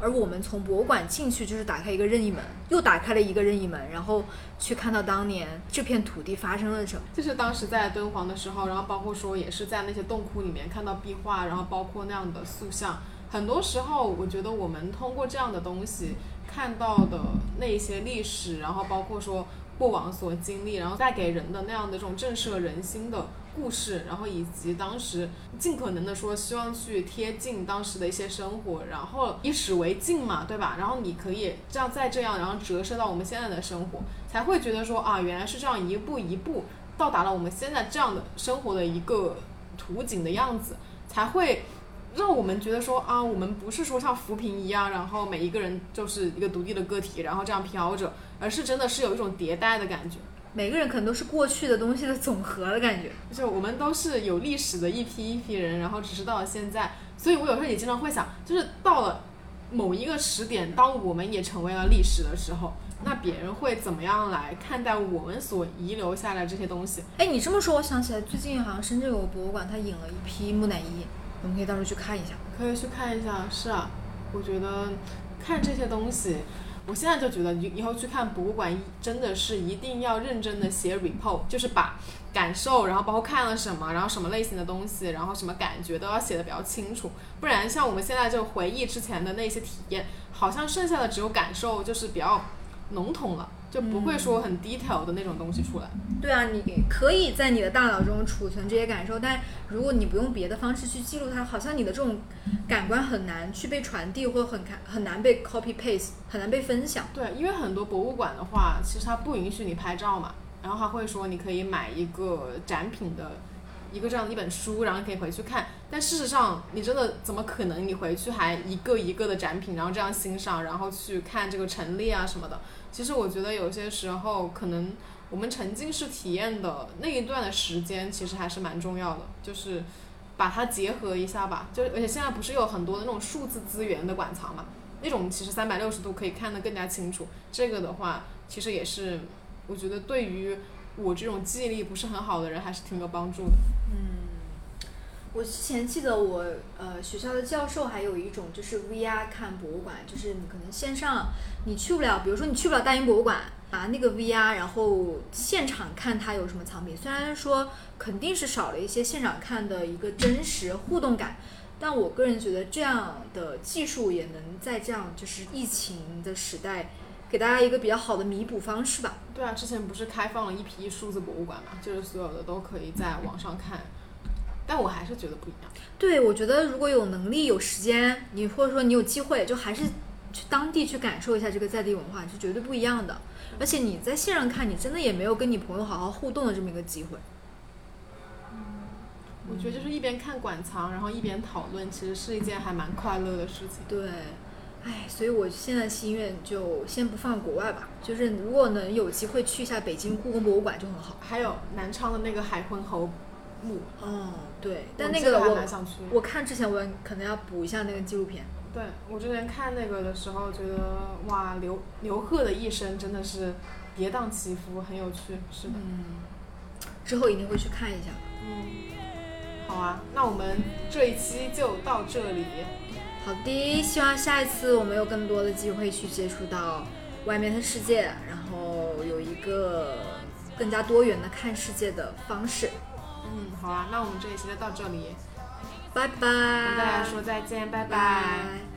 而我们从博物馆进去，就是打开一个任意门，又打开了一个任意门，然后去看到当年这片土地发生了什么。就是当时在敦煌的时候，然后包括说也是在那些洞窟里面看到壁画，然后包括那样的塑像。很多时候，我觉得我们通过这样的东西看到的那些历史，然后包括说过往所经历，然后带给人的那样的这种震慑人心的故事，然后以及当时尽可能的说希望去贴近当时的一些生活，然后以史为镜嘛，对吧？然后你可以这样再这样，然后折射到我们现在的生活，才会觉得说啊，原来是这样一步一步到达了我们现在这样的生活的一个图景的样子，才会。让我们觉得说啊，我们不是说像浮萍一样，然后每一个人就是一个独立的个体，然后这样飘着，而是真的是有一种迭代的感觉。每个人可能都是过去的东西的总和的感觉。就我们都是有历史的一批一批人，然后只是到了现在，所以我有时候也经常会想，就是到了某一个时点，当我们也成为了历史的时候，那别人会怎么样来看待我们所遗留下来这些东西？哎，你这么说，我想起来，最近好像深圳有个博物馆，它引了一批木乃伊。我们可以到时候去看一下，可以去看一下。是啊，我觉得看这些东西，我现在就觉得以以后去看博物馆，真的是一定要认真的写 report，就是把感受，然后包括看了什么，然后什么类型的东西，然后什么感觉都要写的比较清楚。不然像我们现在就回忆之前的那些体验，好像剩下的只有感受，就是比较笼统了。就不会说很 detail 的那种东西出来。对啊，你可以在你的大脑中储存这些感受，但如果你不用别的方式去记录它，好像你的这种感官很难去被传递，或很看很难被 copy paste，很难被分享。对，因为很多博物馆的话，其实它不允许你拍照嘛，然后他会说你可以买一个展品的。一个这样的一本书，然后可以回去看。但事实上，你真的怎么可能？你回去还一个一个的展品，然后这样欣赏，然后去看这个陈列啊什么的。其实我觉得有些时候，可能我们沉浸式体验的那一段的时间，其实还是蛮重要的。就是把它结合一下吧。就而且现在不是有很多的那种数字资源的馆藏嘛？那种其实三百六十度可以看得更加清楚。这个的话，其实也是我觉得对于。我这种记忆力不是很好的人，还是挺有帮助的。嗯，我之前记得我呃学校的教授还有一种就是 VR 看博物馆，就是你可能线上你去不了，比如说你去不了大英博物馆，拿那个 VR，然后现场看它有什么藏品。虽然说肯定是少了一些现场看的一个真实互动感，但我个人觉得这样的技术也能在这样就是疫情的时代。给大家一个比较好的弥补方式吧。对啊，之前不是开放了一批数字博物馆嘛，就是所有的都可以在网上看，但我还是觉得不一样。对，我觉得如果有能力、有时间，你或者说你有机会，就还是去当地去感受一下这个在地文化，是绝对不一样的。而且你在线上看，你真的也没有跟你朋友好好互动的这么一个机会。嗯，我觉得就是一边看馆藏，然后一边讨论，其实是一件还蛮快乐的事情。对。哎，所以我现在心愿就先不放国外吧，就是如果能有机会去一下北京故宫博物馆就很好。还有南昌的那个海昏侯墓。哦，对，但那个我想去。我看之前我可能要补一下那个纪录片。对我之前看那个的时候，觉得哇，刘刘贺的一生真的是跌宕起伏，很有趣。是的。嗯。之后一定会去看一下。嗯。好啊，那我们这一期就到这里。好的，希望下一次我们有更多的机会去接触到外面的世界，然后有一个更加多元的看世界的方式。嗯好啊那我们这一期就到这里。拜拜。跟大家说再见拜拜。